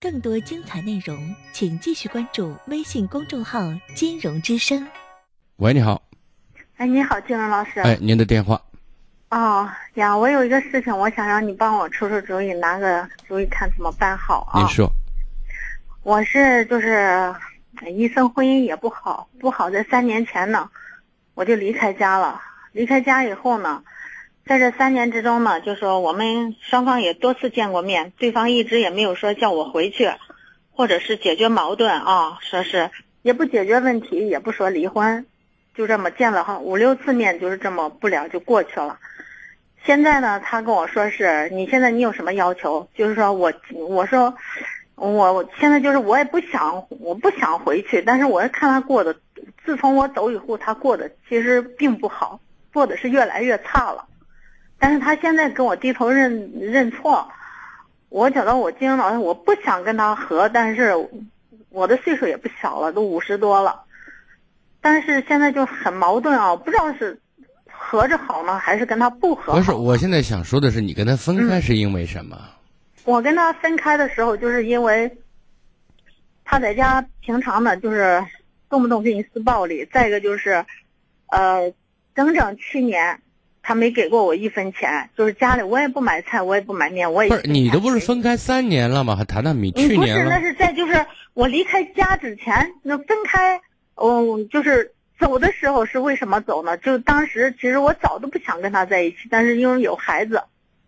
更多精彩内容，请继续关注微信公众号“金融之声”。喂，你好。哎，你好，金融老师。哎，您的电话。哦呀，我有一个事情，我想让你帮我出出主意，拿个主意，看怎么办好啊？您说。我是就是一生婚姻也不好，不好在三年前呢，我就离开家了。离开家以后呢，在这三年之中呢，就说我们双方也多次见过面，对方一直也没有说叫我回去，或者是解决矛盾啊，说是也不解决问题，也不说离婚，就这么见了哈五六次面，就是这么不了就过去了。现在呢，他跟我说是你现在你有什么要求？就是说我我说。我现在就是我也不想，我不想回去，但是我看他过的，自从我走以后，他过的其实并不好，过的是越来越差了。但是他现在跟我低头认认错，我觉得我金融老师我不想跟他和，但是我的岁数也不小了，都五十多了，但是现在就很矛盾啊，不知道是合着好呢，还是跟他不合。不是，我现在想说的是，你跟他分开是因为什么？我跟他分开的时候，就是因为他在家平常呢，就是动不动给你施暴力。再一个就是，呃，整整去年他没给过我一分钱，就是家里我也不买菜，我也不买面，我也不是你这不是分开三年了吗？还谈谈你去年不是，那是在就是我离开家之前，那分开，嗯，就是走的时候是为什么走呢？就当时其实我早都不想跟他在一起，但是因为有孩子。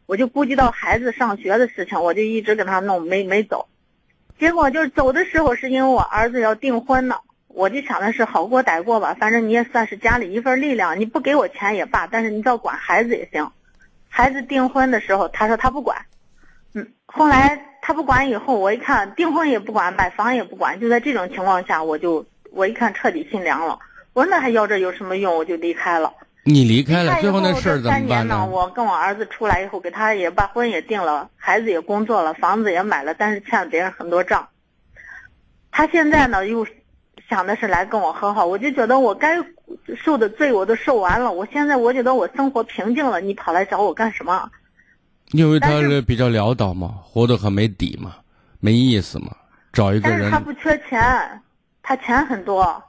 我就顾及到孩子上学的事情，我就一直跟他弄，没没走。结果就是走的时候，是因为我儿子要订婚呢，我就想的是好过歹过吧，反正你也算是家里一份力量，你不给我钱也罢，但是你只要管孩子也行。孩子订婚的时候，他说他不管，嗯，后来他不管以后，我一看订婚也不管，买房也不管，就在这种情况下，我就我一看彻底心凉了，我说那还要这有什么用？我就离开了。你离开了，最后那事儿怎么办呢？我跟我儿子出来以后，给他也把婚也定了，孩子也工作了，房子也买了，但是欠了别人很多账。他现在呢，又想的是来跟我和好，我就觉得我该受的罪我都受完了，我现在我觉得我生活平静了，你跑来找我干什么？因为他是比较潦倒嘛，活得很没底嘛，没意思嘛，找一个人。但是他不缺钱，他钱很多，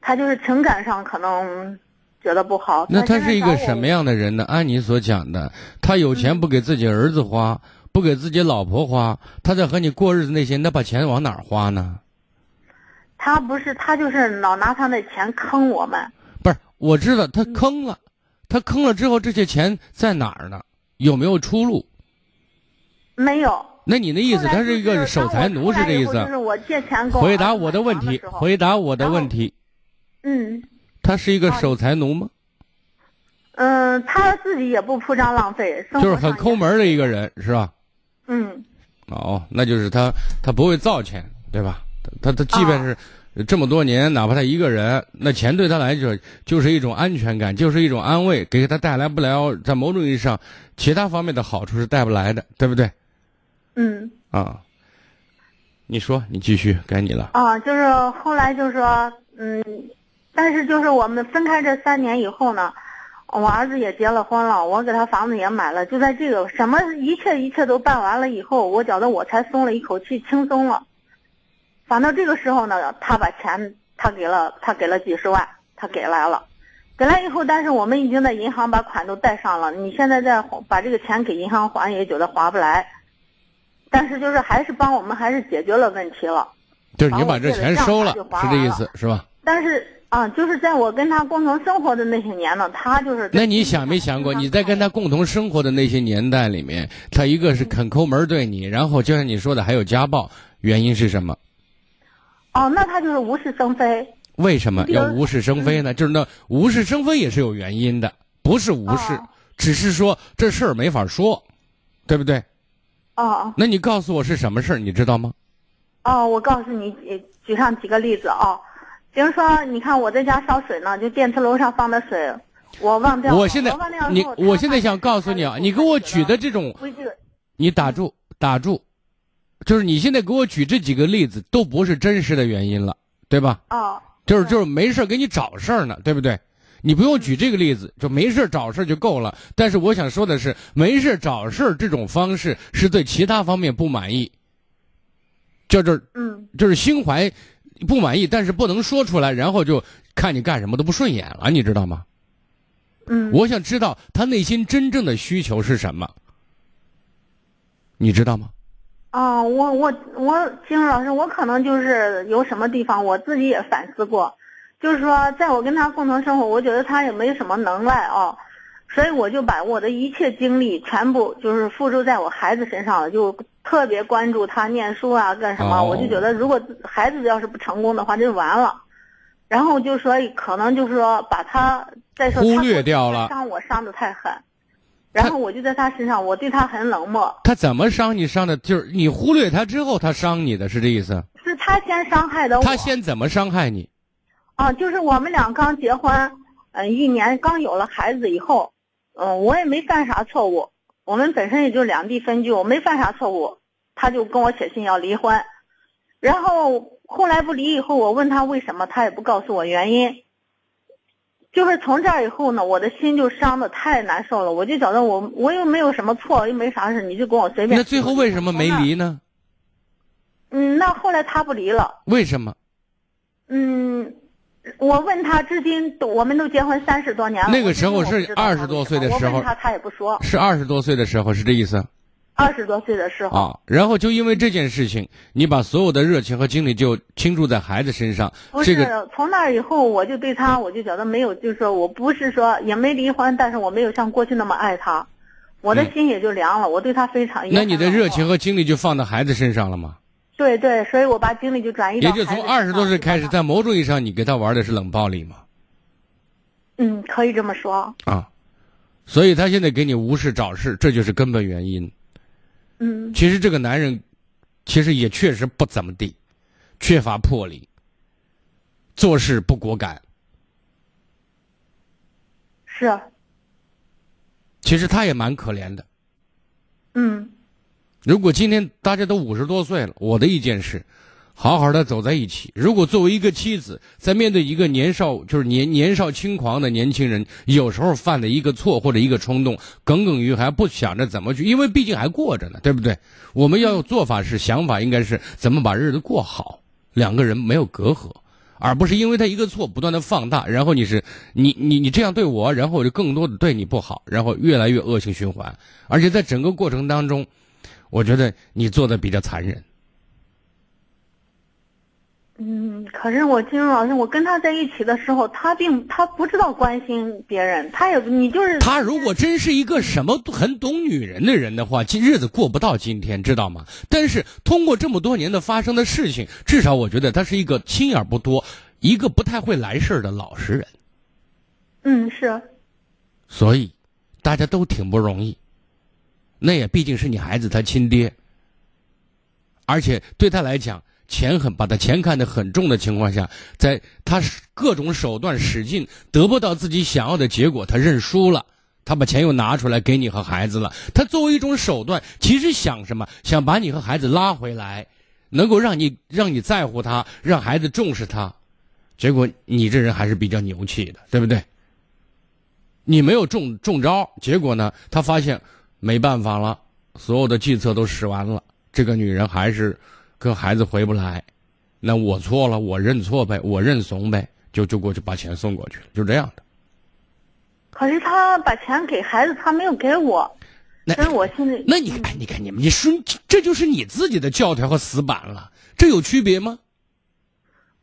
他就是情感上可能。觉得不好，那他是一个什么样的人呢？按你所讲的，他有钱不给自己儿子花，不给自己老婆花，他在和你过日子那些，那把钱往哪儿花呢？他不是，他就是老拿他的钱坑我们。不是，我知道他坑了，他坑了之后，这些钱在哪儿呢？有没有出路？没有。那你的意思，他是一个守财奴，是这意思？就是我借钱回答我的问题，回答我的问题。嗯。他是一个守财奴吗？嗯，他自己也不铺张浪费，就是很抠门的一个人，是吧？嗯。哦，那就是他，他不会造钱，对吧？他他即便是这么多年，哪怕他一个人，那钱对他来说就是一种安全感，就是一种安慰，给他带来不了在某种意义上其他方面的好处是带不来的，对不对？嗯。啊，你说，你继续，该你了。啊，就是后来就说，嗯。但是就是我们分开这三年以后呢，我儿子也结了婚了，我给他房子也买了，就在这个什么一切一切都办完了以后，我觉得我才松了一口气，轻松了。反正这个时候呢，他把钱他给了，他给了几十万，他给来了，给来以后，但是我们已经在银行把款都贷上了，你现在再把这个钱给银行还，也觉得划不来。但是就是还是帮我们还是解决了问题了，就是你把这钱收了，是这意思是吧？但是。啊，就是在我跟他共同生活的那些年呢，他就是。那你想没想过，你在跟他共同生活的那些年代里面，他一个是肯抠门对你，然后就像你说的还有家暴，原因是什么？哦，那他就是无事生非。为什么要无事生非呢？就是那无事生非也是有原因的，不是无事，只是说这事儿没法说，对不对？哦。那你告诉我是什么事儿，你知道吗？哦，我告诉你，举上几个例子啊。比如说，你看我在家烧水呢，就电磁炉上放的水，我忘掉了。我现在你，我现在想告诉你啊，你给我举的这种，你打住打住，就是你现在给我举这几个例子都不是真实的原因了，对吧？哦。就是就是没事给你找事儿呢，对不对？你不用举这个例子，就没事找事就够了。但是我想说的是，没事找事这种方式是对其他方面不满意，就是嗯就是心怀不满意，但是不能说出来，然后就看你干什么都不顺眼了，你知道吗？嗯，我想知道他内心真正的需求是什么，你知道吗？啊，我我我，金老师，我可能就是有什么地方我自己也反思过，就是说，在我跟他共同生活，我觉得他也没什么能耐啊，所以我就把我的一切精力全部就是付诸在我孩子身上了，就特别关注他念书啊，干什么，哦。我就觉得如果孩子要是不成功的话，就完了。然后就说可能就是说把他再说他忽略掉了。伤我伤的太狠，然后我就在他身上，我对他很冷漠。他怎么伤你伤的？就是你忽略他之后，他伤你的是这意思？是他先伤害的我。他先怎么伤害你？啊，就是我们俩刚结婚，嗯、一年刚有了孩子以后，嗯、我也没犯啥错误，我们本身也就两地分居，我没犯啥错误，他就跟我写信要离婚，然后后来不离以后，我问他为什么，他也不告诉我原因。就是从这儿以后呢，我的心就伤的太难受了，我就觉得我我又没有什么错，又没啥事，你就跟我随便。那最后为什么没？离呢？嗯，那后来他不离了。为什么？嗯，我问他，至今都我们都结婚三十多年了。那个时候是我不知道他20多岁的时候我问他他也不说。是二十多岁的时候是这意思二十多岁的时候，啊？然后就因为这件事情，你把所有的热情和精力就倾注在孩子身上，不是、这个从那以后，我就对他，我就觉得没有，就是说我不是说也没离婚，但是我没有像过去那么爱他，我的嗯心也就凉了。我对他非常。那你的热情和精力就放到孩子身上了吗？对对，所以我把精力就转移到也就从二十多岁开始，在某种意义上，你给他玩的是冷暴力嘛？嗯，可以这么说。啊，所以他现在给你无事找事，这就是根本原因。嗯其实这个男人，其实也确实不怎么地，缺乏魄力，做事不果敢。是，其实他也蛮可怜的。嗯如果今天大家都五十多岁了，我的意见是，好好的走在一起。如果作为一个妻子，在面对一个年少就是年年少轻狂的年轻人，有时候犯的一个错或者一个冲动，耿耿于怀，不想着怎么去，因为毕竟还过着呢，对不对？我们要有做法是想法，应该是怎么把日子过好，两个人没有隔阂。而不是因为他一个错不断的放大，然后你是你你你这样对我，然后我就更多的对你不好，然后越来越恶性循环。而且在整个过程当中，我觉得你做的比较残忍。嗯，可是我金融老师，我跟他在一起的时候，他并他不知道关心别人，他也你就是他如果真是一个什么很懂女人的人的话，今日子过不到今天，知道吗？但是通过这么多年的发生的事情，至少我觉得他是一个心眼不多，一个不太会来事儿的老实人。嗯是所以，大家都挺不容易。那也毕竟是你孩子他亲爹，而且对他来讲，钱很把他钱看得很重的情况下，在他各种手段使劲得不到自己想要的结果，他认输了。他把钱又拿出来给你和孩子了。他作为一种手段，其实想什么？想把你和孩子拉回来，能够让你让你在乎他，让孩子重视他。结果你这人还是比较牛气的，对不对？你没有中中招，结果呢，他发现没办法了，所有的计策都使完了，这个女人还是跟孩子回不来。那我错了，我认错呗，我认怂呗，就就过去把钱送过去了，就这样的。可是他把钱给孩子，他没有给我，那所以我现在那你看，你看你们，你说这就是你自己的教条和死板了，这有区别吗？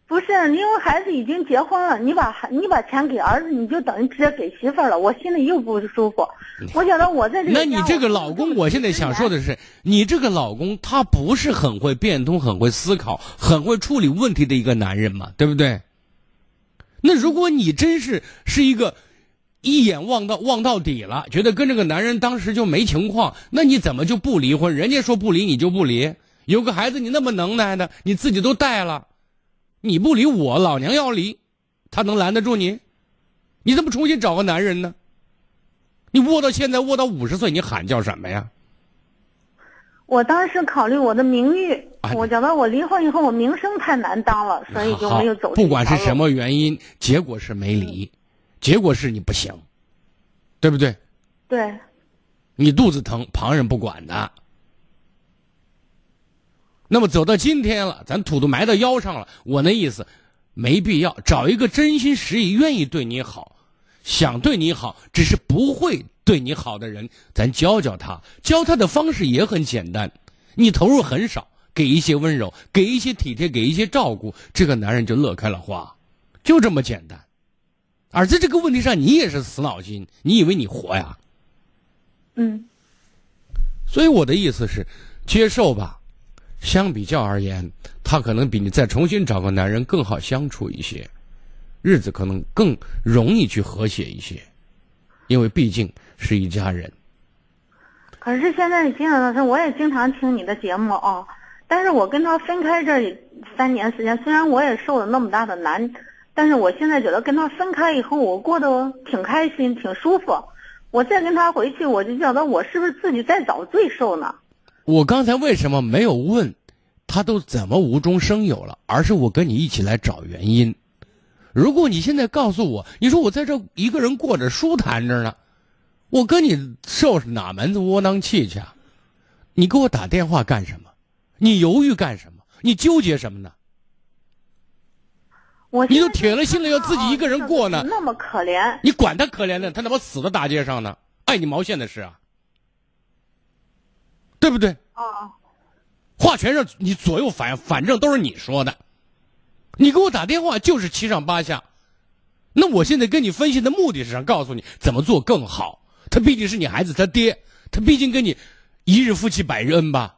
不是因为孩子已经结婚了，你把孩你把钱给儿子，你就等于直接给媳妇儿了，我心里又不舒服。我觉得我在这个那你这个老公，我现在想说，的是，你这个老公他不是很会变通、很会思考、很会处理问题的一个男人嘛，对不对？那如果你真是是一个一眼望到望到底了，觉得跟这个男人当时就没情况，那你怎么就不离婚？人家说不离你就不离，有个孩子你那么能耐的，你自己都带了，你不离我老娘要离，他能拦得住你？你怎么重新找个男人呢？你窝到现在窝到五十岁，你喊叫什么呀？我当时考虑我的名誉，啊我觉得我离婚以后我名声太难当了，所以就没有走。不管是什，么原因，结果是没离，结果是你不行，对不对？对，你肚子疼，旁人不管的。那么走到今天了，咱土都埋到腰上了。我那意思，没必要找一个真心实意、愿意对你好、想对你好，只是不会对你好的人，咱教教他。教他的方式也很简单，你投入很少，给一些温柔，给一些体贴，给一些照顾，这个男人就乐开了花，就这么简单。而在这个问题上，你也是死脑筋，你以为你活呀？嗯。所以我的意思是，接受吧。相比较而言，他可能比你再重新找个男人更好相处一些，日子可能更容易去和谐一些，因为毕竟是一家人。可是现在金老师，我也经常听你的节目啊，但是我跟他分开这三年时间，虽然我也受了那么大的难，但是我现在觉得跟他分开以后，我过得挺开心，挺舒服。我再跟他回去，我就觉得我是不是自己在找罪受呢？我刚才为什么没有问，他都怎么无中生有了？而是我跟你一起来找原因。如果你现在告诉我，你说我在这一个人过着舒坦着呢，我跟你受哪门子窝囊气去？啊？你给我打电话干什么？你犹豫干什么？你纠结什么呢？我你都铁了心了要自己一个人过呢，那么可怜，你管他可怜呢？他他妈死在大街上呢，碍你毛线的事啊！对不对？啊，话全是你左右反，反正都是你说的。你给我打电话就是七上八下，那我现在跟你分析的目的是想告诉你怎么做更好。他毕竟是你孩子他爹，他毕竟跟你一日夫妻百日恩吧。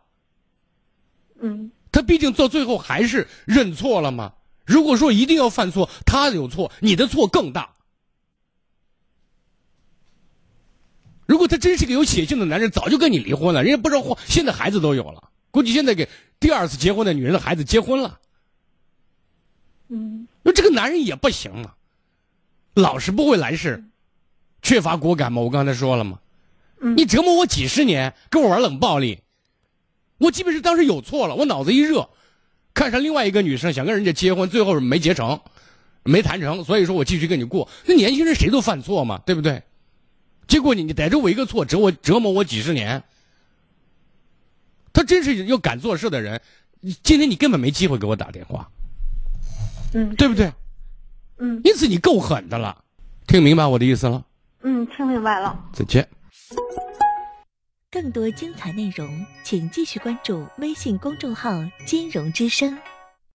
嗯。他毕竟到最后还是认错了嘛？如果说一定要犯错，他有错，你的错更大。如果他真是个有血性的男人，早就跟你离婚了。人家不知道，现在孩子都有了，估计现在给第二次结婚的女人的孩子结婚了。嗯，那这个男人也不行啊，老是不会来事，缺乏果敢嘛？我刚才说了吗？你折磨我几十年，跟我玩冷暴力，我即便是当时有错了，我脑子一热，看上另外一个女生，想跟人家结婚，最后没结成，没谈成，所以说我继续跟你过。那年轻人谁都犯错嘛，对不对？结果你你逮着我一个错，折我折磨我几十年。他真是要敢做事的人，今天你根本没机会给我打电话，嗯，对不对？嗯，因此你够狠的了，听明白我的意思了？嗯，听明白了。再见。更多精彩内容，请继续关注微信公众号“金融之声”。